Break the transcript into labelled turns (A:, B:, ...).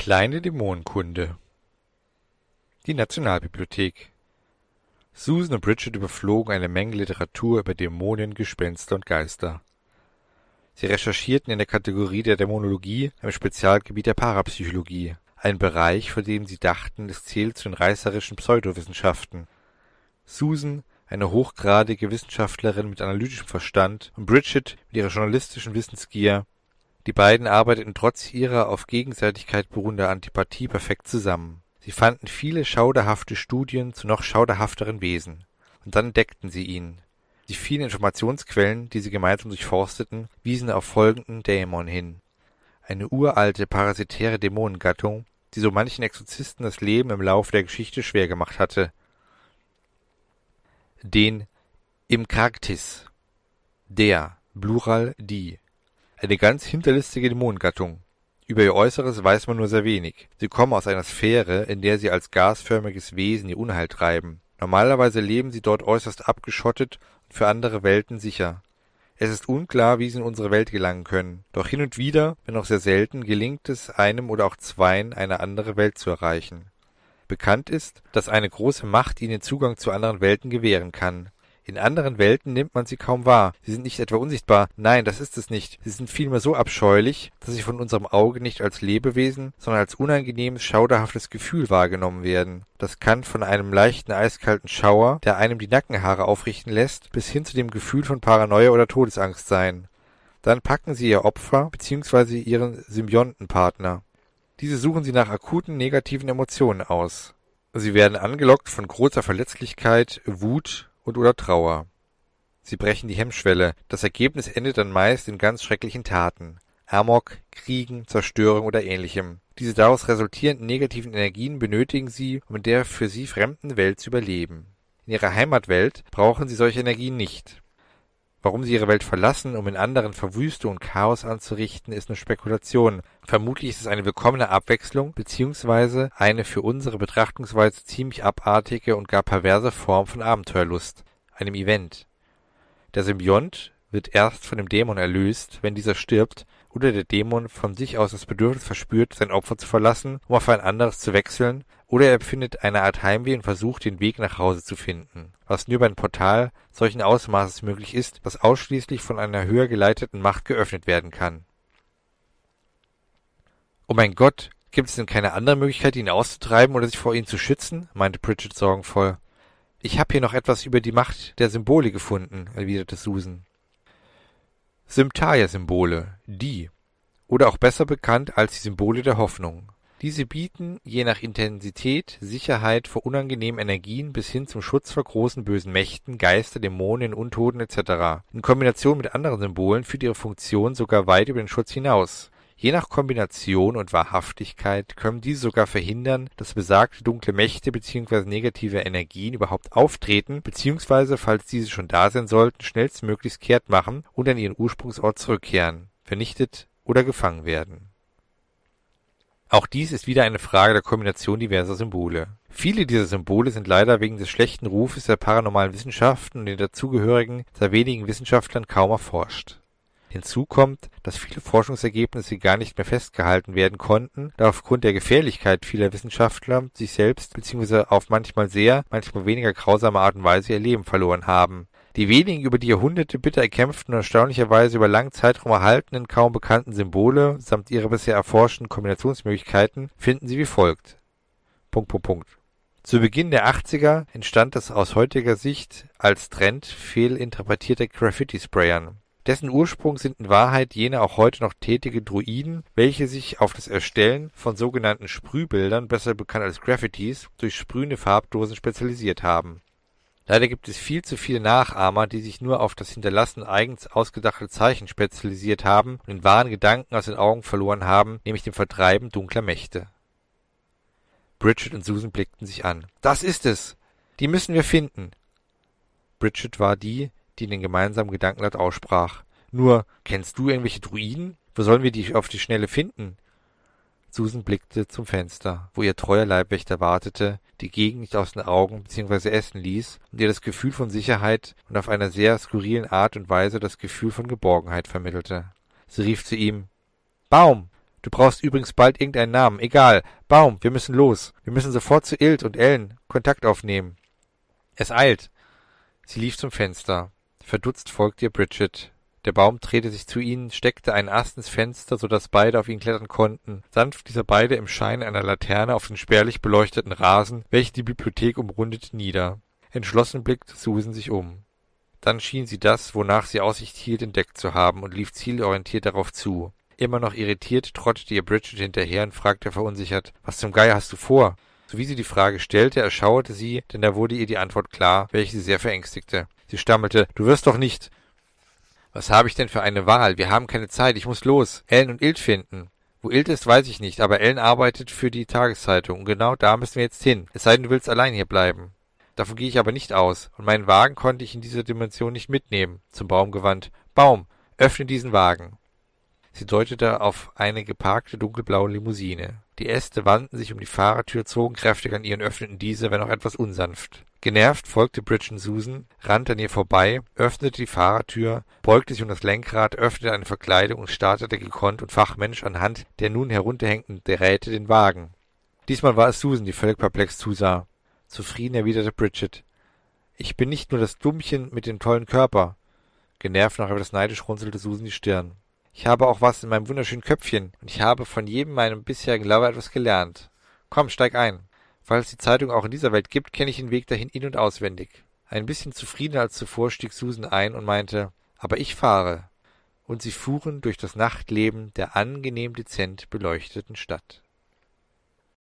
A: Kleine Dämonenkunde Die Nationalbibliothek Susan und Bridget überflogen eine Menge Literatur über Dämonen, Gespenster und Geister. Sie recherchierten in der Kategorie der Dämonologie, einem Spezialgebiet der Parapsychologie, ein Bereich, von dem sie dachten, es zählt zu den reißerischen Pseudowissenschaften. Susan, eine hochgradige Wissenschaftlerin mit analytischem Verstand, und Bridget mit ihrer journalistischen Wissensgier die beiden arbeiteten trotz ihrer auf Gegenseitigkeit beruhenden Antipathie perfekt zusammen. Sie fanden viele schauderhafte Studien zu noch schauderhafteren Wesen. Und dann entdeckten sie ihn. Die vielen Informationsquellen, die sie gemeinsam durchforsteten, wiesen auf folgenden Dämon hin. Eine uralte parasitäre Dämonengattung, die so manchen Exorzisten das Leben im Laufe der Geschichte schwer gemacht hatte. Den Imkragtis. Der, Plural die eine ganz hinterlistige Dämonengattung. Über ihr Äußeres weiß man nur sehr wenig. Sie kommen aus einer Sphäre, in der sie als gasförmiges Wesen ihr Unheil treiben. Normalerweise leben sie dort äußerst abgeschottet und für andere Welten sicher. Es ist unklar, wie sie in unsere Welt gelangen können. Doch hin und wieder, wenn auch sehr selten, gelingt es einem oder auch zweien, eine andere Welt zu erreichen. Bekannt ist, dass eine große Macht ihnen Zugang zu anderen Welten gewähren kann. In anderen Welten nimmt man sie kaum wahr. Sie sind nicht etwa unsichtbar. Nein, das ist es nicht. Sie sind vielmehr so abscheulich, dass sie von unserem Auge nicht als Lebewesen, sondern als unangenehmes, schauderhaftes Gefühl wahrgenommen werden. Das kann von einem leichten, eiskalten Schauer, der einem die Nackenhaare aufrichten lässt, bis hin zu dem Gefühl von Paranoia oder Todesangst sein. Dann packen sie ihr Opfer bzw. ihren Symbiontenpartner. Diese suchen sie nach akuten negativen Emotionen aus. Sie werden angelockt von großer Verletzlichkeit, Wut, und oder Trauer. Sie brechen die Hemmschwelle, das Ergebnis endet dann meist in ganz schrecklichen Taten. Amok, Kriegen, Zerstörung oder ähnlichem. Diese daraus resultierenden negativen Energien benötigen sie, um in der für sie fremden Welt zu überleben. In ihrer Heimatwelt brauchen sie solche Energien nicht. Warum sie ihre Welt verlassen, um in anderen Verwüstung und Chaos anzurichten, ist nur Spekulation. Vermutlich ist es eine willkommene Abwechslung beziehungsweise eine für unsere Betrachtungsweise ziemlich abartige und gar perverse Form von Abenteuerlust, einem Event. Der Symbiont wird erst von dem Dämon erlöst, wenn dieser stirbt oder der Dämon von sich aus das Bedürfnis verspürt, sein Opfer zu verlassen, um auf ein anderes zu wechseln, oder er empfindet eine Art Heimweh und versucht, den Weg nach Hause zu finden, was nur über ein Portal solchen Ausmaßes möglich ist, das ausschließlich von einer höher geleiteten Macht geöffnet werden kann. Oh mein Gott, gibt es denn keine andere Möglichkeit, ihn auszutreiben oder sich vor ihm zu schützen? meinte Bridget sorgenvoll. Ich habe hier noch etwas über die Macht der Symbole gefunden, erwiderte Susan. Symptaia-Symbole, die, oder auch besser bekannt als die Symbole der Hoffnung. Diese bieten je nach Intensität Sicherheit vor unangenehmen Energien bis hin zum Schutz vor großen bösen Mächten, Geister, Dämonen, Untoten etc. In Kombination mit anderen Symbolen führt ihre Funktion sogar weit über den Schutz hinaus. Je nach Kombination und Wahrhaftigkeit können diese sogar verhindern, dass besagte dunkle Mächte bzw. negative Energien überhaupt auftreten bzw. falls diese schon da sein sollten, schnellstmöglichst kehrt machen und an ihren Ursprungsort zurückkehren, vernichtet oder gefangen werden. Auch dies ist wieder eine Frage der Kombination diverser Symbole. Viele dieser Symbole sind leider wegen des schlechten Rufes der paranormalen Wissenschaften und den dazugehörigen sehr wenigen Wissenschaftlern kaum erforscht Hinzu kommt, dass viele Forschungsergebnisse gar nicht mehr festgehalten werden konnten, da aufgrund der Gefährlichkeit vieler Wissenschaftler sich selbst bzw. auf manchmal sehr, manchmal weniger grausame Art und Weise ihr Leben verloren haben. Die wenigen über die Jahrhunderte bitter erkämpften und erstaunlicherweise über langen Zeitraum erhaltenen, kaum bekannten Symbole samt ihrer bisher erforschten Kombinationsmöglichkeiten finden Sie wie folgt. Zu Beginn der 80er entstand das aus heutiger Sicht als Trend fehlinterpretierte Graffiti-Sprayern dessen Ursprung sind in Wahrheit jene auch heute noch tätige Druiden, welche sich auf das Erstellen von sogenannten Sprühbildern, besser bekannt als Graffitis, durch sprühende Farbdosen spezialisiert haben. Leider gibt es viel zu viele Nachahmer, die sich nur auf das Hinterlassen eigens ausgedachter Zeichen spezialisiert haben und den wahren Gedanken aus den Augen verloren haben, nämlich dem Vertreiben dunkler Mächte. Bridget und Susan blickten sich an. Das ist es! Die müssen wir finden! Bridget war die, die den gemeinsamen Gedanken laut aussprach. Nur, kennst du irgendwelche Druiden? Wo sollen wir die auf die Schnelle finden? Susan blickte zum Fenster, wo ihr treuer Leibwächter wartete, die Gegend nicht aus den Augen bzw. essen ließ und ihr das Gefühl von Sicherheit und auf einer sehr skurrilen Art und Weise das Gefühl von Geborgenheit vermittelte. Sie rief zu ihm Baum, Du brauchst übrigens bald irgendeinen Namen. Egal. Baum, wir müssen los. Wir müssen sofort zu Ilt und Ellen Kontakt aufnehmen. Es eilt. Sie lief zum Fenster. Verdutzt folgte ihr Bridget. Der Baum drehte sich zu ihnen, steckte einen Ast ins Fenster, so dass beide auf ihn klettern konnten. Sanft ließ er beide im Schein einer Laterne auf den spärlich beleuchteten Rasen, welcher die Bibliothek umrundete, nieder. Entschlossen blickte Susan sich um. Dann schien sie das, wonach sie Aussicht hielt, entdeckt zu haben und lief zielorientiert darauf zu. Immer noch irritiert trottete ihr Bridget hinterher und fragte verunsichert, was zum Geier hast du vor? Sowie sie die Frage stellte, erschauerte sie, denn da wurde ihr die Antwort klar, welche sie sehr verängstigte. Sie stammelte, du wirst doch nicht. Was habe ich denn für eine Wahl? Wir haben keine Zeit, ich muss los. Ellen und Ilt finden. Wo Ilt ist, weiß ich nicht, aber Ellen arbeitet für die Tageszeitung und genau da müssen wir jetzt hin. Es sei denn, du willst allein hier bleiben. Davon gehe ich aber nicht aus, und meinen Wagen konnte ich in dieser Dimension nicht mitnehmen. Zum Baum gewandt. Baum, öffne diesen Wagen. Sie deutete auf eine geparkte dunkelblaue Limousine. Die Äste wandten sich um die Fahrertür, zogen kräftig an ihr und öffneten diese, wenn auch etwas unsanft. Genervt folgte Bridget Susan, rannte an ihr vorbei, öffnete die Fahrertür, beugte sich um das Lenkrad, öffnete eine Verkleidung und startete gekonnt und fachmännisch anhand der nun herunterhängenden Drähte den Wagen. Diesmal war es Susan, die völlig perplex zusah. Zufrieden erwiderte Bridget. Ich bin nicht nur das Dummchen mit dem tollen Körper. Genervt noch etwas neidisch runzelte Susan die Stirn. Ich habe auch was in meinem wunderschönen Köpfchen und ich habe von jedem meinem bisherigen Lover etwas gelernt. Komm, steig ein. Weil es die Zeitung auch in dieser Welt gibt, kenne ich den Weg dahin in- und auswendig. Ein bisschen zufriedener als zuvor stieg Susan ein und meinte, aber ich fahre. Und sie fuhren durch das Nachtleben der angenehm dezent beleuchteten Stadt.